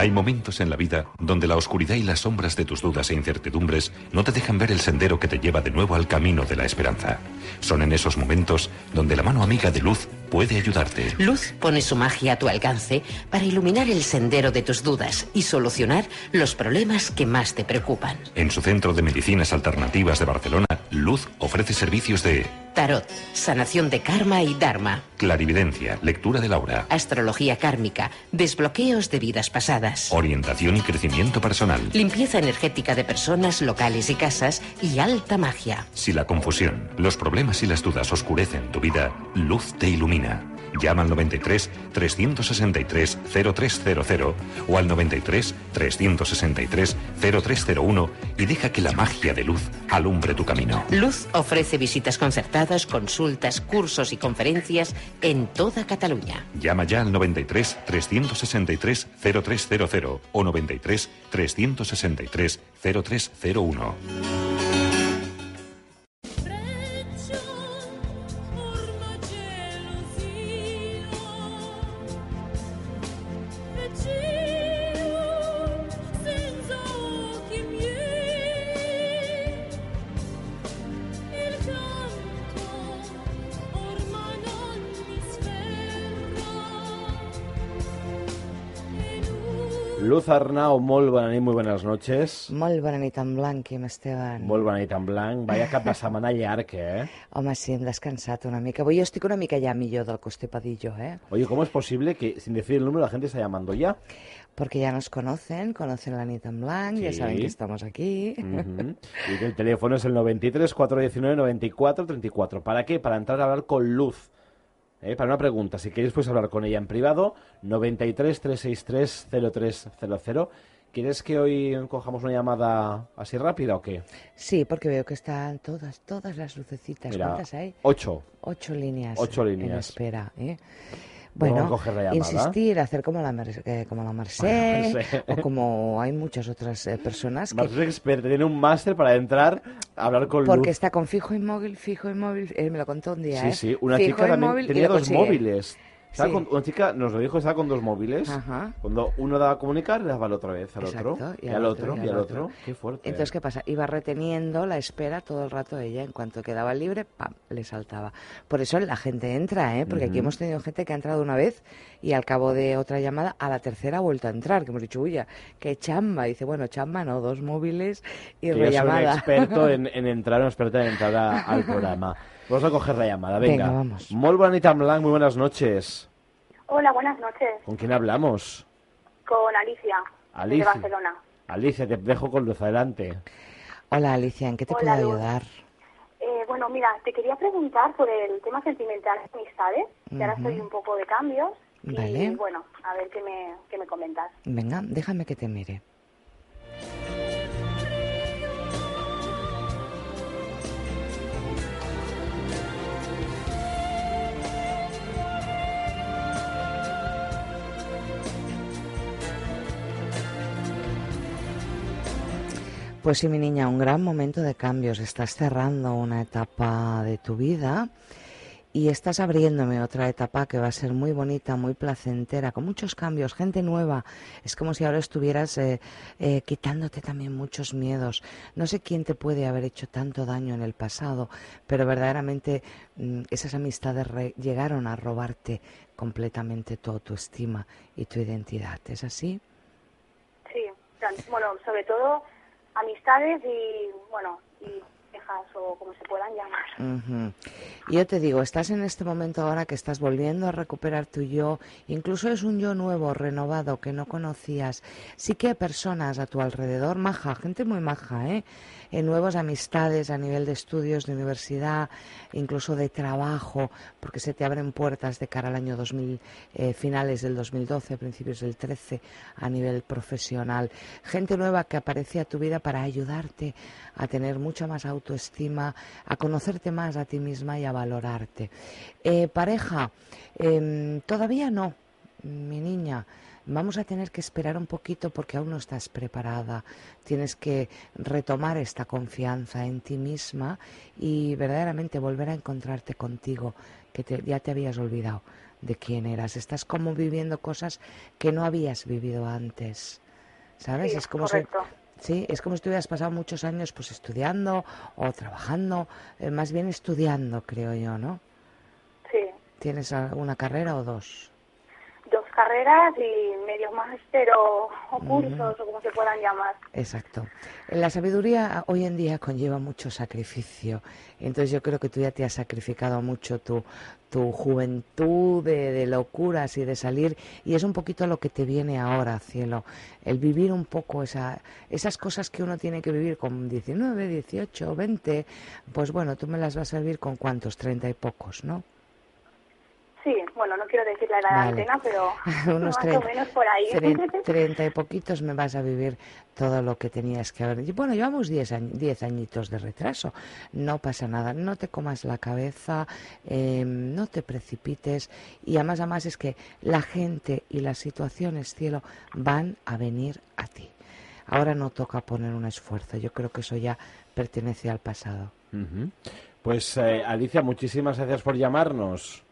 Hay momentos en la vida donde la oscuridad y las sombras de tus dudas e incertidumbres no te dejan ver el sendero que te lleva de nuevo al camino de la esperanza. Son en esos momentos donde la mano amiga de Luz puede ayudarte. Luz pone su magia a tu alcance para iluminar el sendero de tus dudas y solucionar los problemas que más te preocupan. En su centro de medicinas alternativas de Barcelona, Luz ofrece servicios de Tarot, sanación de karma y dharma, clarividencia, lectura de Laura, astrología kármica, desbloqueos de vidas pasadas, orientación y crecimiento personal. limpieza energética de personas, locales y casas y alta magia. Si la confusión, los problemas y las dudas oscurecen tu vida, Luz te ilumina. Llama al 93 363 0300 o al 93 363 0301 y deja que la magia de Luz alumbre tu camino. Luz ofrece visitas concertadas, consultas, cursos y conferencias en toda Cataluña. Llama ya al 93 363 0300 o 93 363 0301. Luz Arnau, molt bona nit, muy buenas noches. Molt bona nit en blanc, Quim Esteban. Molt bona nit en blanc. Vaya cap de setmana llarg, eh? Home, sí, hem descansat una mica. Avui jo estic una mica ja millor del Coste Padillo, eh? Oye, ¿cómo es posible que sin decir el número la gente está llamando ya? Porque ya nos conocen, conocen la nit en blanc, ya Sí. saben que estamos aquí. Ujú. Y que el teléfono es el 93 419 94 34. ¿Para qué? Para entrar a hablar con Luz. ¿Eh? Para una pregunta, si queréis puedes hablar con ella en privado, 93 363 0300. ¿Quieres que hoy cojamos una llamada así rápida o qué? Sí, porque veo que están todas, todas las lucecitas. Mira, ¿Cuántas hay? ocho. Ocho líneas. Ocho En líneas. espera, ¿eh? Bueno, la insistir, hacer como la, eh, como la Mercè. o como hay muchas otras eh, personas que tiene un máster para entrar a hablar con Porque Luz. está con fijo inmóvil, fijo inmóvil. Él me lo contó un día, Sí, ¿eh? sí, una Fijo chica también y tenía dos consigue. móviles. Sí. con- una chica nos lo dijo, estaba con dos móviles. Ajá. Cuando uno daba a comunicar, le daba al otra vez, al otro, y al otro, y al otro. Qué fuerte. Entonces, ¿qué pasa? Iba reteniendo la espera todo el rato ella. En cuanto quedaba libre, ¡pam! le saltaba. Por eso la gente entra, ¿eh? Porque aquí hemos tenido gente que ha entrado una vez y al cabo de otra llamada, a la tercera ha vuelto a entrar. Que hemos dicho, uy, qué chamba. dice, bueno, chamba no, dos móviles y Que yo soy un rellamada. experto en, en entrar, un experto en entrar a- al programa. Vamos a coger la llamada, venga. Venga, vamos. Muy buenas noches. Hola, buenas noches. ¿Con quién hablamos? Con Alicia, Alicia. de Barcelona. Alicia, te dejo con luz adelante. Hola, Alicia, ¿en qué te Hola, puedo Luz. ayudar? Eh, bueno, mira, te quería preguntar por el tema sentimental de amistades, que ahora Ujú. estoy un poco de cambios. Vale. Y bueno, a ver qué me, qué me comentas. Venga, déjame que te mire. Pues sí, mi niña, un gran momento de cambios. Estás cerrando una etapa de tu vida y estás abriéndome otra etapa que va a ser muy bonita, muy placentera, con muchos cambios, gente nueva. Es como si ahora estuvieras eh, eh, quitándote también muchos miedos. No sé quién te puede haber hecho tanto daño en el pasado, pero verdaderamente mm, esas amistades llegaron a robarte completamente tu autoestima y tu identidad. ¿Es así? Sí, bueno, sobre todo amistades y, bueno, y o como se puedan llamar. Ujú. Y Yo te digo, estás en este momento ahora que estás volviendo a recuperar tu yo, incluso es un yo nuevo, renovado, que no conocías. Sí que hay personas a tu alrededor, maja, gente muy maja, ¿eh? Eh, nuevas amistades a nivel de estudios, de universidad, incluso de trabajo, porque se te abren puertas de cara al año 2000, eh, finales del 2012, principios del 13, a nivel profesional. Gente nueva que aparece a tu vida para ayudarte a tener mucha más autoestima, a conocerte más a ti misma y a valorarte. Eh, pareja, em, todavía no, mi niña. Vamos a tener que esperar un poquito porque aún no estás preparada. Tienes que retomar esta confianza en ti misma y verdaderamente volver a encontrarte contigo, que te- ya te habías olvidado de quién eras. Estás como viviendo cosas que no habías vivido antes. ¿Sabes? Sí, es como si Sí, es como si tú hubieras pasado muchos años pues estudiando o trabajando, eh, más bien estudiando, creo yo, ¿no? Sí, ¿Tienes alguna carrera o dos? Carreras y medio máster o, o cursos o como se puedan llamar. Exacto. La sabiduría hoy en día conlleva mucho sacrificio. Entonces yo creo que tú ya te has sacrificado mucho tu, tu juventud de, de locuras y de salir. Y es un poquito lo que te viene ahora, cielo. El vivir un poco esa, esas cosas que uno tiene que vivir con 19, 18, 20. Pues bueno, tú me las vas a vivir con cuántos, 30 y pocos, ¿no? Bueno, no quiero decir la edad Vale. de antena, pero Unos más o menos por ahí. tre- treinta y poquitos me vas a vivir todo lo que tenías que haber. Y Bueno, llevamos diez, añ- diez añitos de retraso. No pasa nada. No te comas la cabeza, eh, no te precipites. Y además, además es que la gente y las situaciones, cielo, van a venir a ti. Ahora no toca poner un esfuerzo. Yo creo que eso ya pertenece al pasado. Pues eh, Alicia, muchísimas gracias por llamarnos.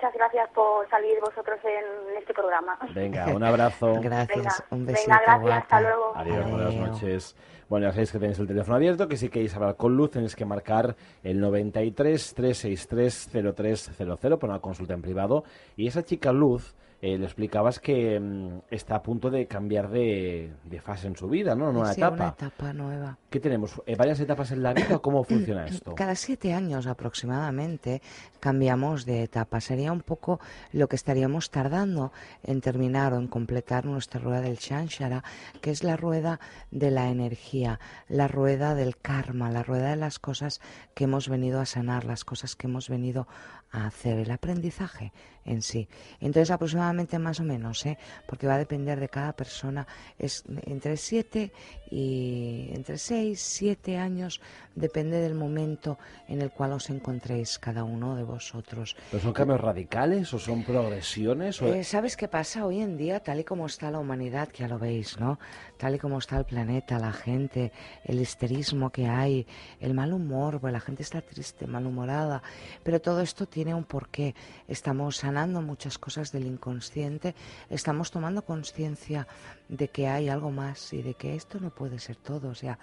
Muchas gracias por salir vosotros en este programa. Venga, un abrazo. Gracias. Venga, un venga, besito, gracias, guapa. hasta luego. Adiós, buenas noches. Bueno, ya sabéis que tenéis el teléfono abierto, que si queréis hablar con Luz tenéis que marcar el 93 363 0300 para una consulta en privado. Y esa chica Luz, eh, le explicabas que mm, está a punto de cambiar de, de fase en su vida, ¿no? Nueva Sí, etapa. una etapa nueva. ¿Qué tenemos? Eh, ¿Varias etapas en la vida o cómo funciona esto? Cada siete años aproximadamente cambiamos de etapa. Sería un poco lo que estaríamos tardando en terminar o en completar nuestra rueda del Shanshara, que es la rueda de la energía, la rueda del karma, la rueda de las cosas que hemos venido a sanar, las cosas que hemos venido a hacer, el aprendizaje en sí. Entonces aproximadamente más o menos, ¿eh? porque va a depender de cada persona, es entre siete y entre seis, siete años, depende del momento en el cual os encontréis cada uno de vosotros. ¿Pero son cambios radicales o son progresiones? O... Eh, ¿Sabes qué pasa hoy en día, tal y como está la humanidad, que ya lo veis, ¿no? Tal y como está el planeta, la gente, el histerismo que hay, el mal humor, pues la gente está triste, malhumorada, pero todo esto tiene un porqué. Estamos sanando muchas cosas del inconsciente, estamos tomando conciencia de que hay algo más y de que esto no puede ser todo, o sea,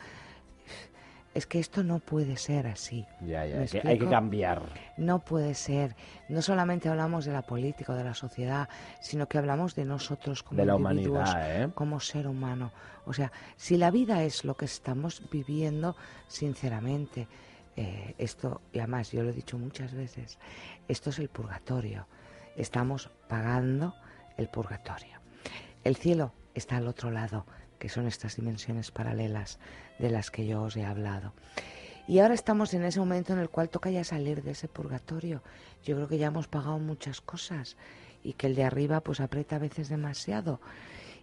es que esto no puede ser así. Ya, ya, ¿Me que hay que cambiar. No puede ser. No solamente hablamos de la política o de la sociedad, sino que hablamos de nosotros como De la individuos, humanidad, ¿eh? como ser humano. O sea, si la vida es lo que estamos viviendo, sinceramente, eh, esto, y además yo lo he dicho muchas veces, esto es el purgatorio. Estamos pagando el purgatorio. El cielo está al otro lado, que son estas dimensiones paralelas de las que yo os he hablado. Y ahora estamos en ese momento en el cual toca ya salir de ese purgatorio. Yo creo que ya hemos pagado muchas cosas y que el de arriba pues aprieta a veces demasiado.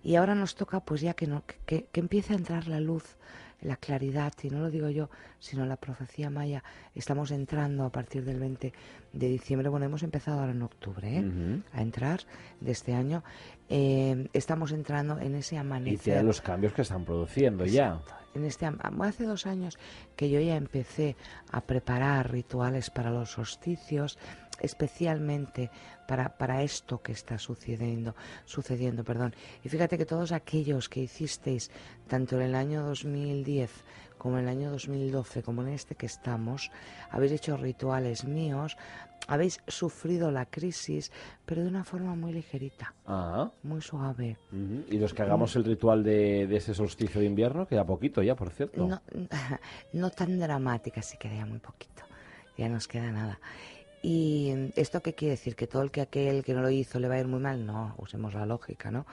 Y ahora nos toca pues ya que, no, que, que empiece a entrar la luz, la claridad, y no lo digo yo, sino la profecía maya. Estamos entrando a partir del 20 de diciembre, bueno, hemos empezado ahora en octubre ¿eh? A entrar de este año. Eh, estamos entrando en ese Y amanecer. tiene los cambios que están produciendo ya. En este, hace dos años que yo ya empecé a preparar rituales para los solsticios, especialmente para, para esto que está sucediendo, sucediendo. Perdón. Y fíjate que todos aquellos que hicisteis, tanto en el año 2010 como en el año 2012, como en este que estamos, habéis hecho rituales míos, habéis sufrido la crisis, pero de una forma muy ligerita, Ah, muy suave. ujú. Y los que hagamos el ritual de, de ese solsticio de invierno, queda poquito ya, por cierto. No, no tan dramática, sí queda muy poquito. Ya nos queda nada. ¿Y esto qué quiere decir? ¿Que todo el que aquel que no lo hizo le va a ir muy mal? No, usemos la lógica, ¿no?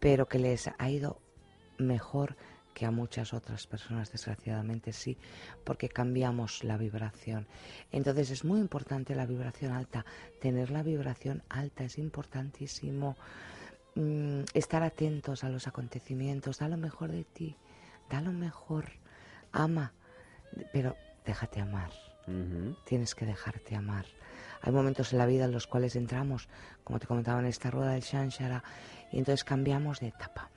Pero que les ha ido mejor que a muchas otras personas, desgraciadamente sí, porque cambiamos la vibración. Entonces es muy importante la vibración alta. Tener la vibración alta es importantísimo. Mm, estar atentos a los acontecimientos, da lo mejor de ti, da lo mejor, ama, pero déjate amar, Ujú. tienes que dejarte amar. Hay momentos en la vida en los cuales entramos, como te comentaba en esta rueda del Shanshara, y entonces cambiamos de etapa.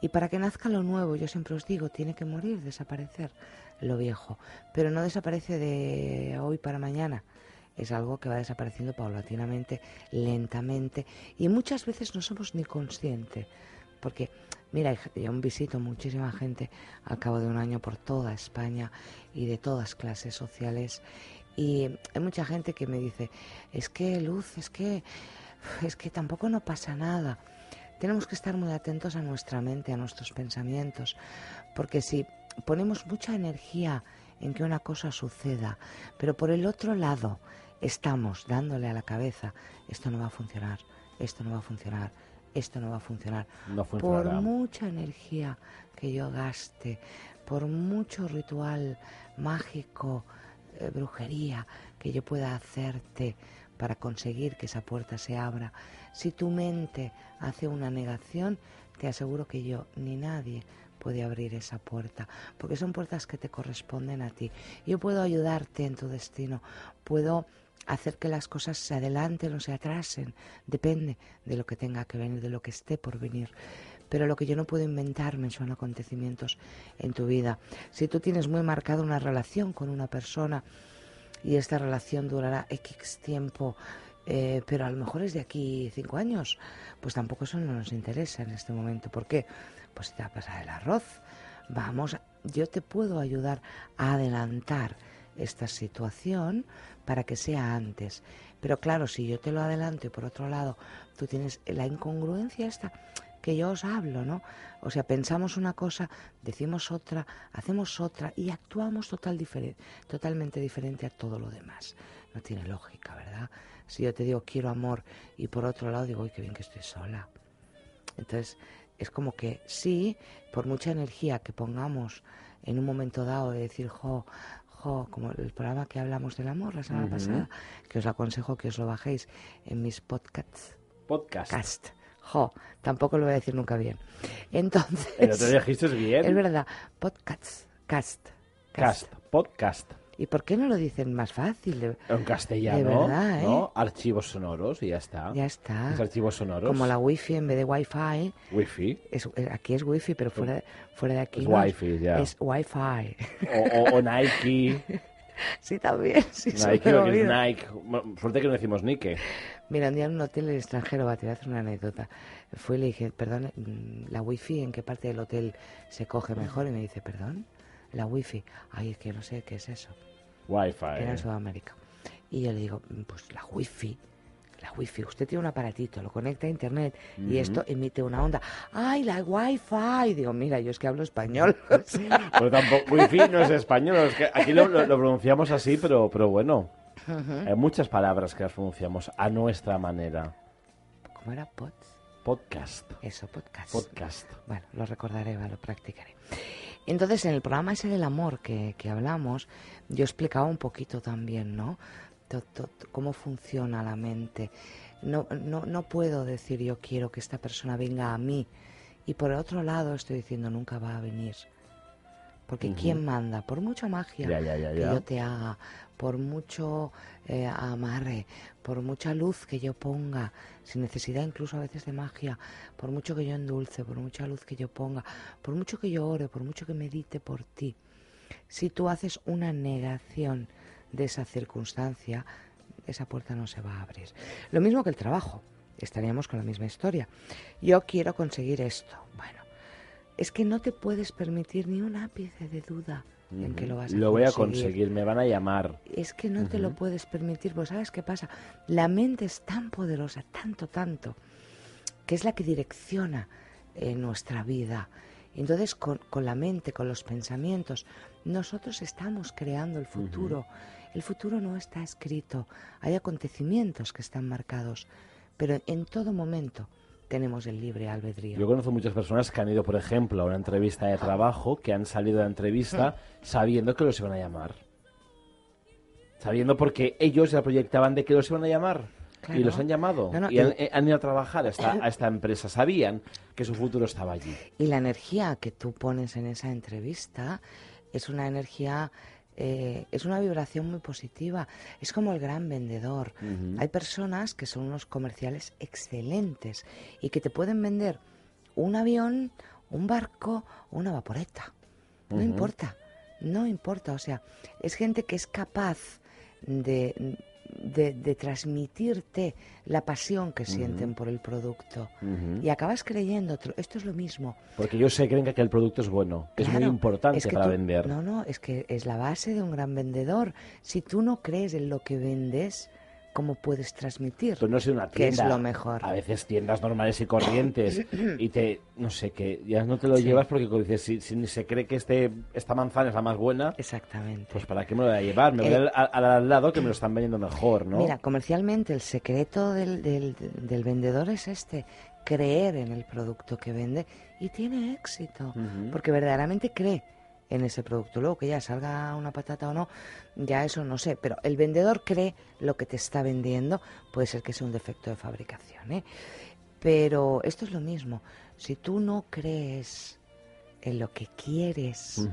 Y para que nazca lo nuevo, yo siempre os digo, tiene que morir, desaparecer lo viejo, pero no desaparece de hoy para mañana. Es algo que va desapareciendo paulatinamente, lentamente, y muchas veces no somos ni conscientes. Porque, mira, yo aún visito muchísima gente al cabo de un año por toda España y de todas clases sociales. Y hay mucha gente que me dice, es que Luz, es que, es que tampoco no pasa nada. Tenemos que estar muy atentos a nuestra mente, a nuestros pensamientos, porque si ponemos mucha energía en que una cosa suceda, pero por el otro lado estamos dándole a la cabeza, esto no va a funcionar, esto no va a funcionar, esto no va a funcionar. No por funcionará. mucha energía que yo gaste, por mucho ritual mágico, eh, brujería que yo pueda hacerte para conseguir que esa puerta se abra, si tu mente hace una negación, te aseguro que yo ni nadie puede abrir esa puerta, porque son puertas que te corresponden a ti. Yo puedo ayudarte en tu destino, puedo hacer que las cosas se adelanten o se atrasen, depende de lo que tenga que venir, de lo que esté por venir. Pero lo que yo no puedo inventarme son acontecimientos en tu vida. Si tú tienes muy marcada una relación con una persona y esta relación durará X tiempo, eh, pero a lo mejor es de aquí cinco años, pues tampoco eso no nos interesa en este momento. ¿Por qué? Pues te va a pasar el arroz. Vamos, yo te puedo ayudar a adelantar esta situación para que sea antes. Pero claro, si yo te lo adelanto y por otro lado tú tienes la incongruencia esta que yo os hablo, ¿no? O sea, pensamos una cosa, decimos otra, hacemos otra y actuamos total difere- totalmente diferente a todo lo demás. No tiene lógica, ¿verdad? Si yo te digo quiero amor y por otro lado digo, uy, qué bien que estoy sola. Entonces, es como que sí, por mucha energía que pongamos en un momento dado de decir, jo, como el programa que hablamos del amor la semana Ujú. pasada, que os aconsejo que os lo bajéis en mis podcasts. Podcast. Cast. Jo, tampoco lo voy a decir nunca bien. Entonces, El otro día dijiste bien. es verdad, podcasts, cast, Cast. Podcast. ¿Y por qué no lo dicen más fácil? En castellano. De verdad, ¿eh? ¿no? Archivos sonoros y ya está. Ya está. Es archivos sonoros. Como la wifi en vez de wifi, Wi-Fi. es, aquí es wifi, pero fuera de, fuera de aquí Es no wifi, ya. es wifi. O, o- o Nike. sí, también. Sí, Nike, lo que es. Nike. Bueno, Suerte que no decimos Nike. Mira, un día en un hotel en el extranjero, va, te voy a hacer una anécdota. Fui y le dije, perdón, mm, la wifi, ¿en qué parte del hotel se coge mejor? Y me dice, perdón, la wifi. Ay, es que no sé qué es eso. Wi-Fi. Era en Sudamérica. Y yo le digo, "Mm, pues la wifi, la wifi, usted tiene un aparatito, lo conecta a internet y esto emite una onda. ¡Ay, la wifi! Digo, mira, yo es que hablo español. o sea, Pero tampoco, Wi-Fi no es español. es que aquí lo, lo- lo pronunciamos así, pero, pero bueno. Hay muchas palabras que las pronunciamos a nuestra manera. ¿Cómo era? Pods. Podcast. Eso, podcast. Podcast. Bueno, lo recordaré, lo practicaré. Entonces, en el programa ese del amor que, que hablamos, yo explicaba un poquito también, ¿no? Cómo funciona la mente. No, no, no puedo decir yo quiero que esta persona venga a mí y por el otro lado estoy diciendo nunca va a venir. Porque ¿quién manda? Por mucha magia Ya, ya, ya, que yo te haga, por mucho eh, amarre, por mucha luz que yo ponga, sin necesidad incluso a veces de magia, por mucho que yo endulce, por mucha luz que yo ponga, por mucho que yo ore, por mucho que medite por ti. Si tú haces una negación de esa circunstancia, esa puerta no se va a abrir. Lo mismo que el trabajo, estaríamos con la misma historia. Yo quiero conseguir esto. Bueno, es que no te puedes permitir ni un ápice de duda en que lo vas a Lo voy a conseguir. me van a llamar. Es que no te lo puedes permitir, pues ¿sabes qué pasa? La mente es tan poderosa, tanto, tanto, que es la que direcciona eh, nuestra vida. Entonces, con, con la mente, con los pensamientos, nosotros estamos creando el futuro. El futuro no está escrito, hay acontecimientos que están marcados, pero en todo momento tenemos el libre albedrío. Yo conozco muchas personas que han ido, por ejemplo, a una entrevista de trabajo, que han salido de la entrevista sabiendo que los iban a llamar. Sabiendo porque ellos ya proyectaban de que los iban a llamar. Claro. Y los han llamado. No, no, y han, y- eh, han ido a trabajar a esta, a esta empresa. Sabían que su futuro estaba allí. Y la energía que tú pones en esa entrevista es una energía, eh, es una vibración muy positiva. Es como el gran vendedor. Hay personas que son unos comerciales excelentes y que te pueden vender un avión, un barco o una vaporeta. No importa, no importa. O sea, es gente que es capaz de, de, de transmitirte la pasión que sienten por el producto. Y acabas creyendo, esto es lo mismo. Porque ellos se creen que aquel producto es bueno. que es muy importante es que para tú- vender. No, no, es que es la base de un gran vendedor. Si tú no crees en lo que vendes, ¿cómo puedes transmitir? Tú no una que es tienda. lo mejor. A veces tiendas normales y corrientes. y te, no sé, que ya no te lo Sí. llevas porque dices, si, si se cree que este, esta manzana es la más buena, Exactamente. pues ¿para qué me lo voy a llevar? Me voy al, al- al lado que me lo están vendiendo mejor, ¿no? Mira, comercialmente el secreto del, del- del vendedor es este, creer en el producto que vende y tiene éxito, porque verdaderamente cree en ese producto. Luego que ya salga una patata o no, ya eso no sé, pero el vendedor cree lo que te está vendiendo, puede ser que sea un defecto de fabricación, ¿eh? Pero esto es lo mismo, si tú no crees en lo que quieres.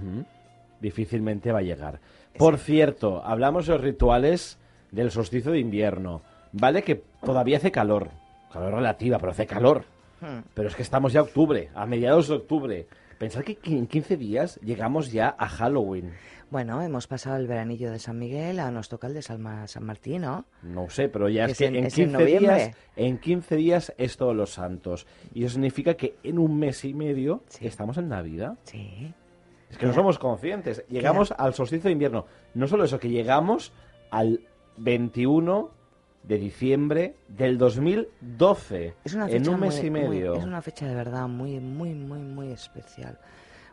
Difícilmente va a llegar. Por cierto, hablamos de los rituales del solsticio de invierno. Vale que todavía hace calor. Calor relativa, pero hace calor. Hmm. Pero es que estamos ya octubre, a mediados de octubre. Pensad que en 15 días llegamos ya a Halloween. bueno, hemos pasado el veranillo de San Miguel, ahora nos toca el de San, Ma- San Martín, ¿no? No sé, pero ya es, Es que en- en, es en 15 días, en 15 días es todos los santos. Y eso significa que en un mes y medio Sí. estamos en Navidad. Sí. Es que no somos conscientes. Llegamos al solsticio de invierno. No solo eso, que llegamos al 21 de diciembre del 2012. Es una en fecha un mes muy- y muy- medio. es una fecha de verdad muy, muy, muy, muy especial.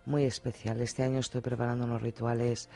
Muy especial. Este año estoy preparando unos rituales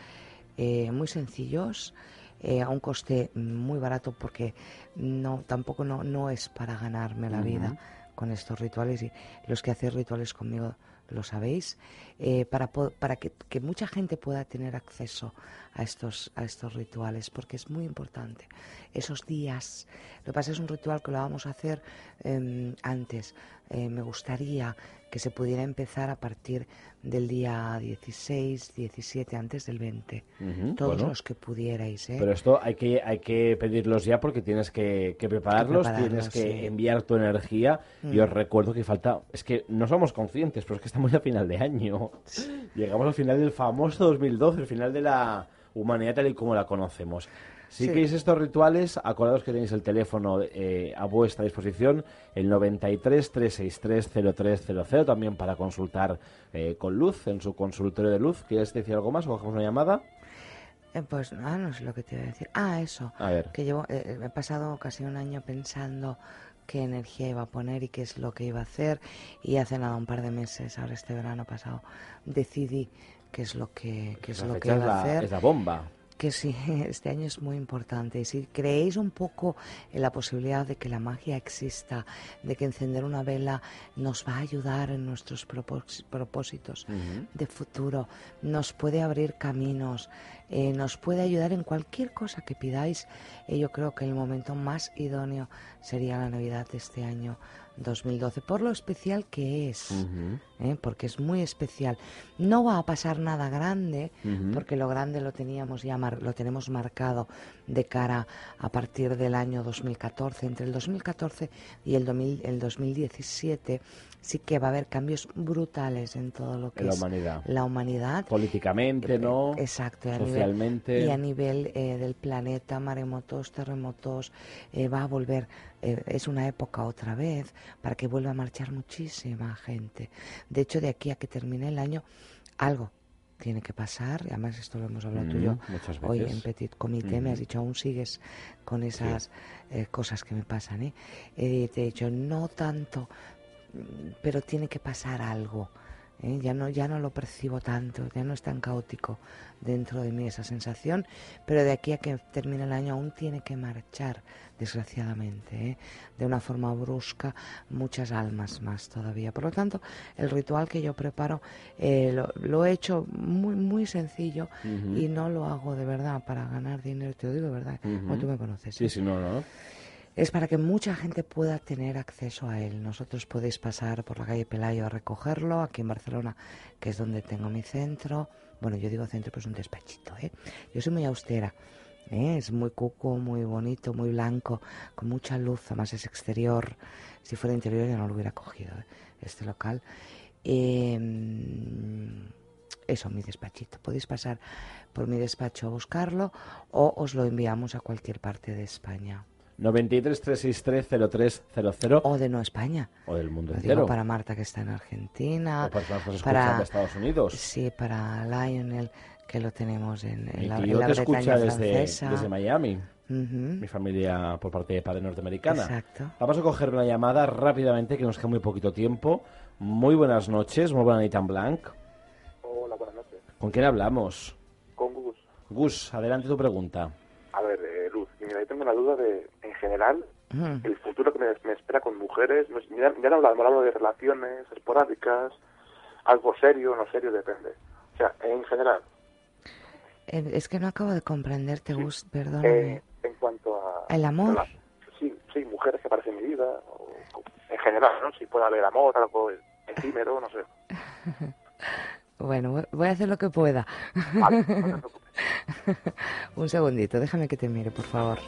eh, muy sencillos, eh, a un coste muy barato, porque no, tampoco no, no es para ganarme la vida con estos rituales. Y los que hacéis rituales conmigo lo sabéis, eh, para, para que, que mucha gente pueda tener acceso a estos, a estos rituales, porque es muy importante. Esos días, lo que pasa es un ritual que lo vamos a hacer em, antes. Eh, me gustaría que se pudiera empezar a partir del día 16, 17, antes del 20. Ujú, Todos bueno. los que pudierais, ¿eh? Pero esto hay que, hay que pedirlos ya porque tienes que, que prepararlos, prepararlos, tienes que enviar tu energía. Y Mm. os recuerdo que falta. Es que no somos conscientes, pero es que estamos a final de año. Llegamos al final del famoso 2012, el final de la humanidad tal y como la conocemos. Si Sí. queréis estos rituales, acordaos que tenéis el teléfono eh, a vuestra disposición, el 93 363 0300, también para consultar eh, con Luz en su consultorio de Luz. ¿Quieres decir algo más o bajamos una llamada? Eh, pues ah, no sé lo que te iba a decir. Ah, eso. A ver. Que llevo, eh, he pasado casi un año pensando qué energía iba a poner y qué es lo que iba a hacer. Y hace nada, un par de meses, ahora este verano pasado, decidí qué es lo que, qué es Esa lo que es iba a hacer. es la bomba. Que sí, este año es muy importante. Y si creéis un poco en la posibilidad de que la magia exista, de que encender una vela nos va a ayudar en nuestros propós- propósitos de futuro, nos puede abrir caminos, eh, nos puede ayudar en cualquier cosa que pidáis, eh, yo creo que el momento más idóneo sería la Navidad de este año 2012, por lo especial que es, ¿eh? porque es muy especial. No va a pasar nada grande, porque lo grande lo teníamos ya mar- lo tenemos marcado de cara a partir del año 2014. Entre el 2014 y el, 2000 el 2017 sí que va a haber cambios brutales en todo lo que la es humanidad. la humanidad. Políticamente, ¿no? Exacto, y a Socialmente. nivel, y a nivel eh, del planeta, maremotos, terremotos, eh, va a volver, eh, es una época otra vez para que vuelva a marchar muchísima gente. De hecho, de aquí a que termine el año, algo tiene que pasar. Además, esto lo hemos hablado tú y yo Mm, muchas hoy veces. en Petit Comité. Me has dicho, aún sigues con esas eh, cosas que me pasan. ¿eh? Eh, te he dicho, no tanto, mm, pero tiene que pasar algo. ¿eh? Ya, no, ya no lo percibo tanto, ya no es tan caótico dentro de mí esa sensación, pero de aquí a que termine el año aún tiene que marchar, desgraciadamente, ¿eh? de una forma brusca, muchas almas más todavía. Por lo tanto, el ritual que yo preparo eh, lo, lo he hecho muy, muy sencillo y no lo hago de verdad para ganar dinero, te lo digo de verdad, como tú me conoces. Sí, sí, no, no. Es para que mucha gente pueda tener acceso a él. Nosotros podéis pasar por la calle Pelayo a recogerlo, aquí en Barcelona, que es donde tengo mi centro. Bueno, yo digo centro, pero es un despachito, ¿eh? Yo soy muy austera. ¿eh? Es muy cuco, muy bonito, muy blanco, con mucha luz, además es exterior. Si fuera interior ya no lo hubiera cogido, ¿eh? este local. Eh, eso, mi despachito. Podéis pasar por mi despacho a buscarlo o os lo enviamos a cualquier parte de España. 93 363 0300 O de no España. o del mundo Lo entero. digo para Marta que está en Argentina. O escuchan de Estados Unidos. Sí, para Lionel que lo tenemos en, en la, en la te Bretaña escucha desde, francesa. desde Miami. Ujú, Mi familia por parte de padre norteamericana. Exacto. Vamos a coger una llamada rápidamente, que nos queda muy poquito tiempo. Muy buenas noches, muy buena en blanc. Hola, buenas noches. ¿Con quién hablamos? Con Gus. Gus, adelante tu pregunta. A ver, eh, y mira, yo tengo una duda de, en general, el futuro que me, me espera con mujeres. Ya, ya no hablamos de relaciones esporádicas, algo serio, no serio, depende. O sea, en general, Eh, Es que no acabo de comprenderte, Gus, eh, perdóname. en cuanto a... ¿El amor? Sí, sí, mujeres que aparecen en mi vida, o, en general, ¿no? Si puede haber amor, algo efímero, no sé. Bueno, voy- voy a hacer lo que pueda. Vale, no. Un segundito, déjame que te mire, por favor.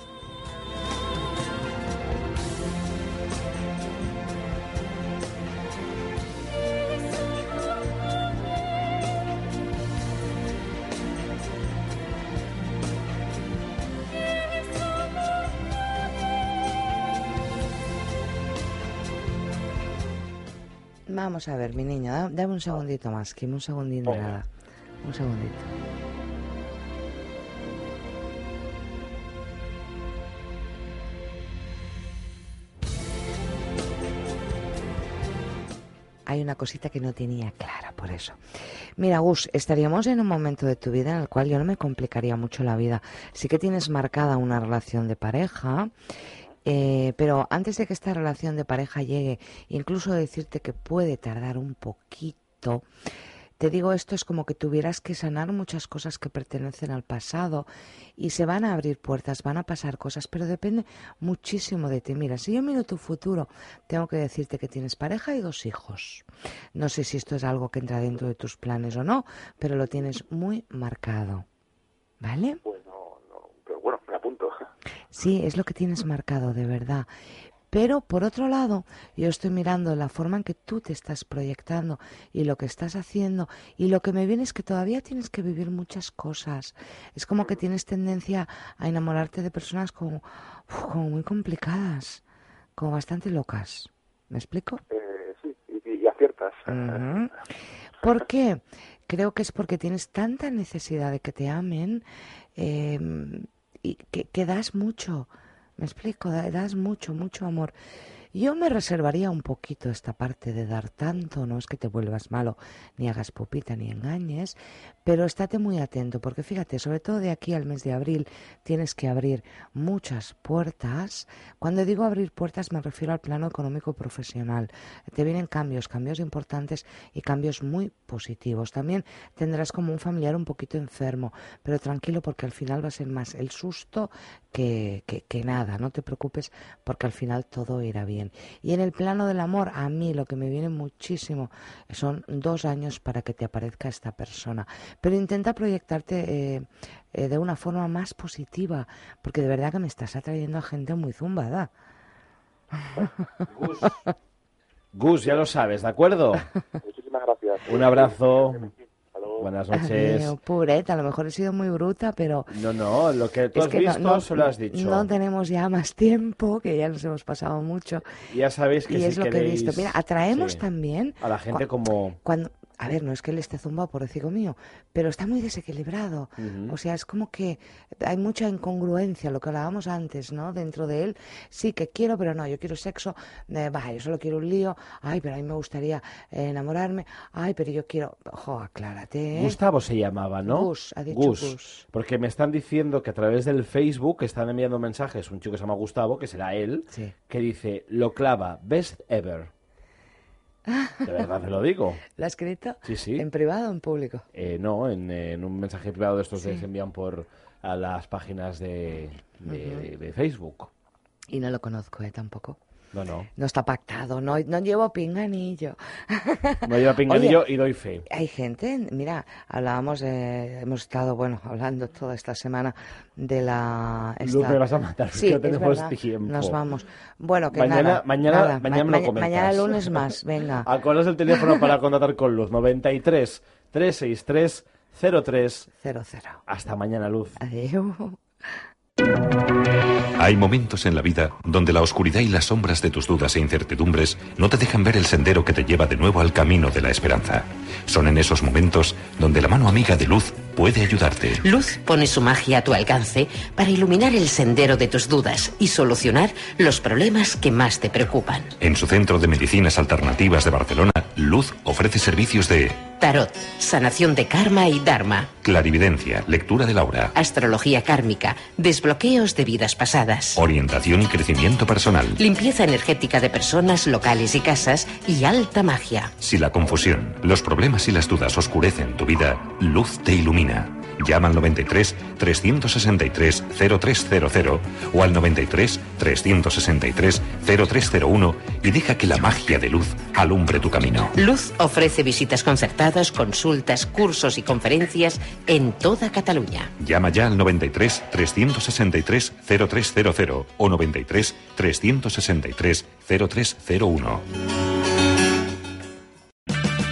Vamos a ver, mi niña, da- dame un segundito más, Kim, un segundito nada. Un segundito. Hay una cosita que no tenía clara, por eso. Mira, Gus, estaríamos en un momento de tu vida en el cual yo no me complicaría mucho la vida. Sí que tienes marcada una relación de pareja, eh, pero antes de que esta relación de pareja llegue, incluso decirte que puede tardar un poquito, te digo esto es como que tuvieras que sanar muchas cosas que pertenecen al pasado y se van a abrir puertas, van a pasar cosas, pero depende muchísimo de ti. Mira, si yo miro tu futuro, tengo que decirte que tienes pareja y dos hijos. No sé si esto es algo que entra dentro de tus planes o no, pero lo tienes muy marcado. ¿Vale? Pues no, no, pero bueno, me apunto. Sí, es lo que tienes marcado, de verdad. Pero por otro lado, yo estoy mirando la forma en que tú te estás proyectando y lo que estás haciendo y lo que me viene es que todavía tienes que vivir muchas cosas. Es como que tienes tendencia a enamorarte de personas como, como muy complicadas, como bastante locas. ¿Me explico? Eh, sí, y, y aciertas. ¿Por qué? Creo que es porque tienes tanta necesidad de que te amen eh, y que, que das mucho. Me explico, Da- das mucho, mucho amor. Yo me reservaría un poquito esta parte de dar tanto, no es que te vuelvas malo, ni hagas pupita, ni engañes, pero estate muy atento, porque fíjate, sobre todo de aquí al mes de abril tienes que abrir muchas puertas. Cuando digo abrir puertas me refiero al plano económico profesional. Te vienen cambios, cambios importantes y cambios muy positivos. También tendrás como un familiar un poquito enfermo, pero tranquilo porque al final va a ser más el susto que, que, que nada. No te preocupes porque al final todo irá bien. Y en el plano del amor, a mí lo que me viene muchísimo son dos años para que te aparezca esta persona. Pero intenta proyectarte eh, eh, de una forma más positiva, porque de verdad que me estás atrayendo a gente muy zumbada. Gus. Gus, ya lo sabes, ¿de acuerdo? Muchísimas gracias. Un abrazo. Buenas noches. Adiós, Pureta, a lo mejor he sido muy bruta, pero No, no, lo que tú es has que no- visto no, se lo has dicho. no tenemos ya más tiempo, que ya nos hemos pasado mucho. Ya sabéis que y si es lo que he visto. Mira, atraemos sí, también a la gente como... cuando a ver, no es que él esté zumbado, por decirlo mío, pero está muy desequilibrado. O sea, es como que hay mucha incongruencia, lo que hablábamos antes, ¿no? Dentro de él, sí que quiero, pero no, yo quiero sexo, eh, va, yo solo quiero un lío, ay, pero a mí me gustaría eh, enamorarme, ay, pero yo quiero, ojo, aclárate. ¿eh? Gustavo se llamaba, ¿no? Gus, ha dicho Gus. Porque me están diciendo que a través del Facebook están enviando mensajes un chico que se llama Gustavo, que será él, Sí. que dice, lo clava, best ever. De verdad te lo digo. ¿Lo ha escrito? Sí, sí. ¿En privado o en público? Eh, no, en, en un mensaje privado de estos que se envían por a las páginas de, de- de Facebook. Y no lo conozco, ¿eh? Tampoco. No, no. No está pactado, no, no llevo pinganillo. No lleva pinganillo y doy fe. Hay gente, mira, hablábamos, eh, hemos estado, bueno, hablando toda esta semana de la... Luz, esta- me vas a matar, Sí, no tenemos verdad, tiempo. Nos vamos. Bueno, que Mañana- nada, mañana- nada, mañana lo comentas. Mañana lunes más, venga. Acordas el teléfono para contactar con Luz. 93 363 03. Cero, cero. Hasta mañana, Luz. Adiós. Hay momentos en la vida donde la oscuridad y las sombras de tus dudas e incertidumbres no te dejan ver el sendero que te lleva de nuevo al camino de la esperanza. Son en esos momentos donde la mano amiga de luz puede ayudarte. Luz pone su magia a tu alcance para iluminar el sendero de tus dudas y solucionar los problemas que más te preocupan. En su centro de medicinas alternativas de Barcelona, Luz ofrece servicios de Tarot, sanación de karma y dharma, clarividencia, lectura del aura, astrología kármica, desbloqueos de vidas pasadas, orientación y crecimiento personal. limpieza energética de personas, locales y casas y alta magia. Si la confusión, los problemas y las dudas oscurecen tu vida, Luz te ilumina. Llama al 93 363 0300 o al 93 363 0301 y deja que la magia de luz alumbre tu camino. Luz ofrece visitas concertadas, consultas, cursos y conferencias en toda Cataluña. Llama ya al 93 363 0300 o 93 363 0301.